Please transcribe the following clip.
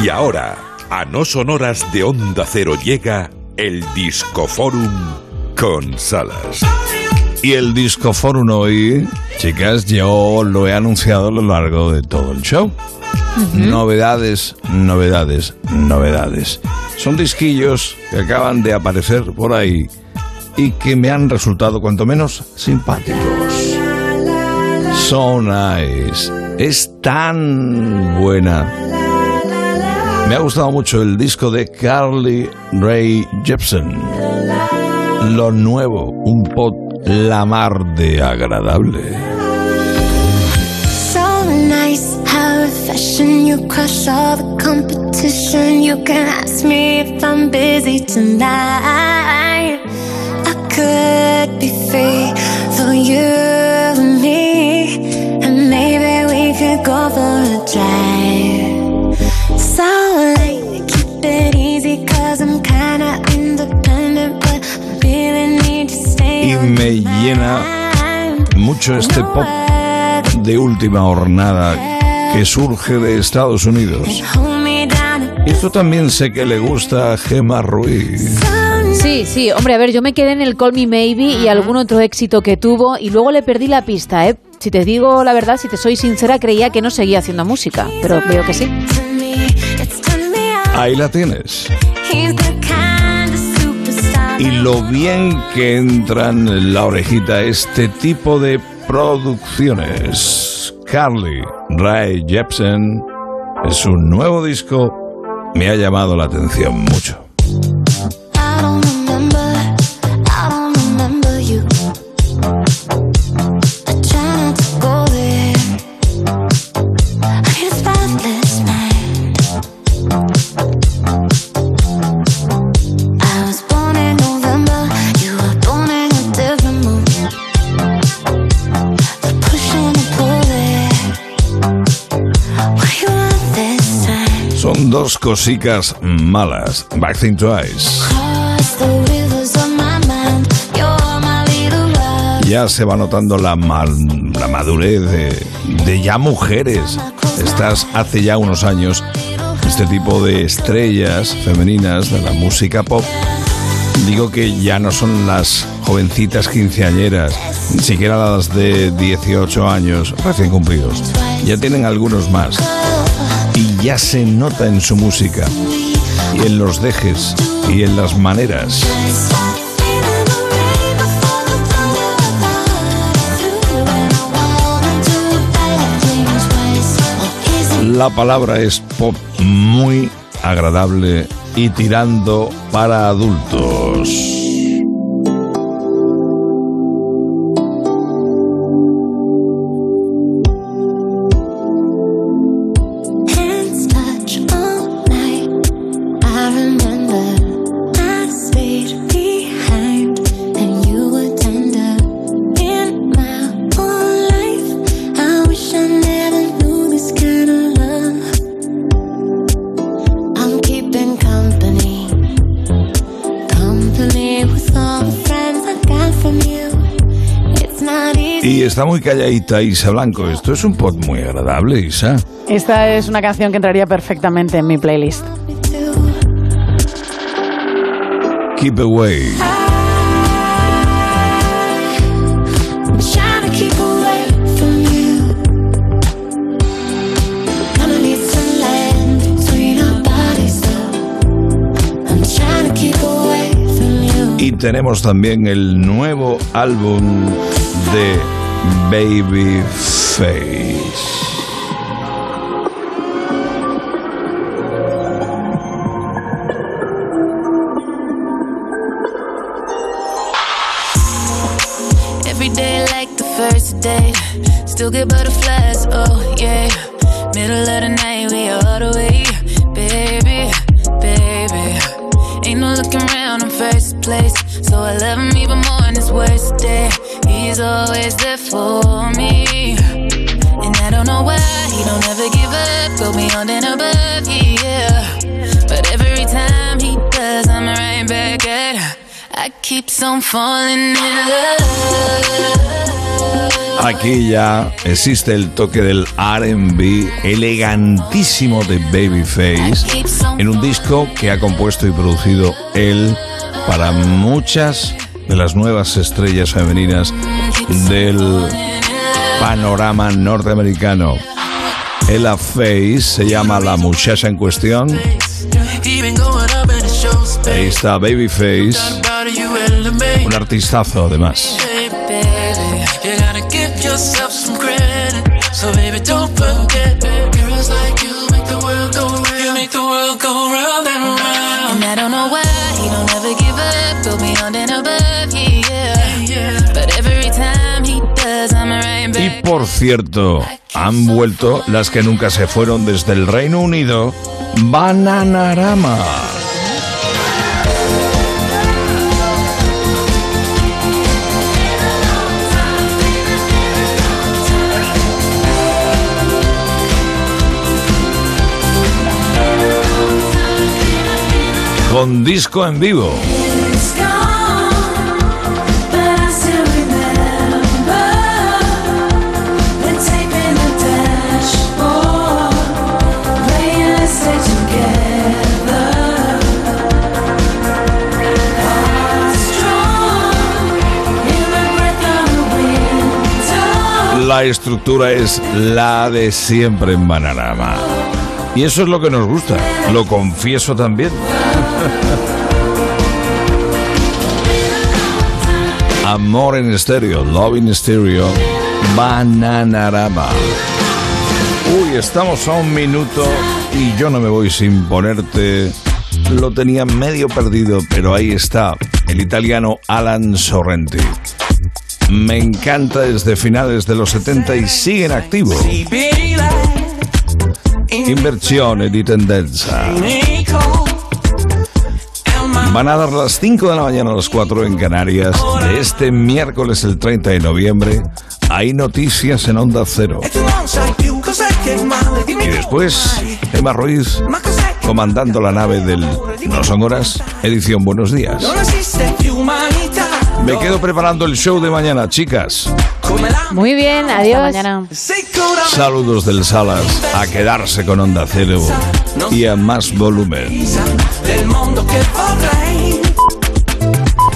Y ahora, a no sonoras de Onda Cero llega el Discoforum con Salas. Y el Discoforum hoy, chicas, yo lo he anunciado a lo largo de todo el show. Novedades, novedades, novedades. Son disquillos que acaban de aparecer por ahí y que me han resultado cuanto menos simpáticos. So nice. Es tan buena. Me ha gustado mucho el disco de Carly Ray Jepsen. Lo nuevo, un pot la mar de agradable. So nice how fashion you crush all the competition. You can ask me if I'm busy tonight. I could be free for you llena mucho este pop de última jornada que surge de Estados Unidos. Esto también sé que le gusta a Gemma Ruiz. Sí, sí, hombre, a ver, yo me quedé en el Call Me Maybe y algún otro éxito que tuvo y luego le perdí la pista, ¿eh? Si te digo la verdad, si te soy sincera, creía que no seguía haciendo música, pero veo que sí. Ahí la tienes. Y lo bien que entran en la orejita este tipo de producciones. Carly Rae Jepsen en su nuevo disco me ha llamado la atención mucho. Dos cosicas malas. Back Think Twice. Ya se va notando la, mal- la madurez de, de ya mujeres. Estas hace ya unos años, este tipo de estrellas femeninas de la música pop. Digo que ya no son las jovencitas quinceañeras, ni siquiera las de 18 años recién cumplidos. Ya tienen algunos más. Ya se nota en su música, y en los dejes, y en las maneras. La palabra es pop muy agradable y tirando para adultos. Está muy calladita Isa Blanco. Esto es un pop muy agradable, Isa. Esta es una canción que entraría perfectamente en mi playlist. Keep away. Y tenemos también el nuevo álbum de Babyface. Every day like the first date. Still get butterflies, oh yeah. Middle of the night, we all the way. I. But every time he does, I keeps on falling in love. Aquí ya existe el toque del RB elegantísimo de Babyface en un disco que ha compuesto y producido él para muchas de las nuevas estrellas femeninas del panorama norteamericano. Ella Face se llama la muchacha en cuestión. Ahí está Babyface, un artistazo además. Cierto, han vuelto las que nunca se fueron desde el Reino Unido, Bananarama. Con disco en vivo. La estructura es la de siempre en Bananarama. Y eso es lo que nos gusta, lo confieso también. Amor en estéreo, Love in estéreo, Bananarama. Uy, estamos a un minuto y yo no me voy sin ponerte. Lo tenía medio perdido, pero ahí está, el italiano Alan Sorrenti. Me encanta desde finales de los 70 y sigue en activo. Inversione di. Van a dar las 5 de la mañana a las 4 en Canarias de este miércoles el 30 de noviembre. Hay noticias en Onda Cero. Y después, Emma Ruiz comandando la nave del No Son Horas, edición Buenos Días. Me quedo preparando el show de mañana, chicas. Muy bien, Hasta adiós. mañana. Saludos del Salas, a quedarse con Onda Cero y a más volumen. del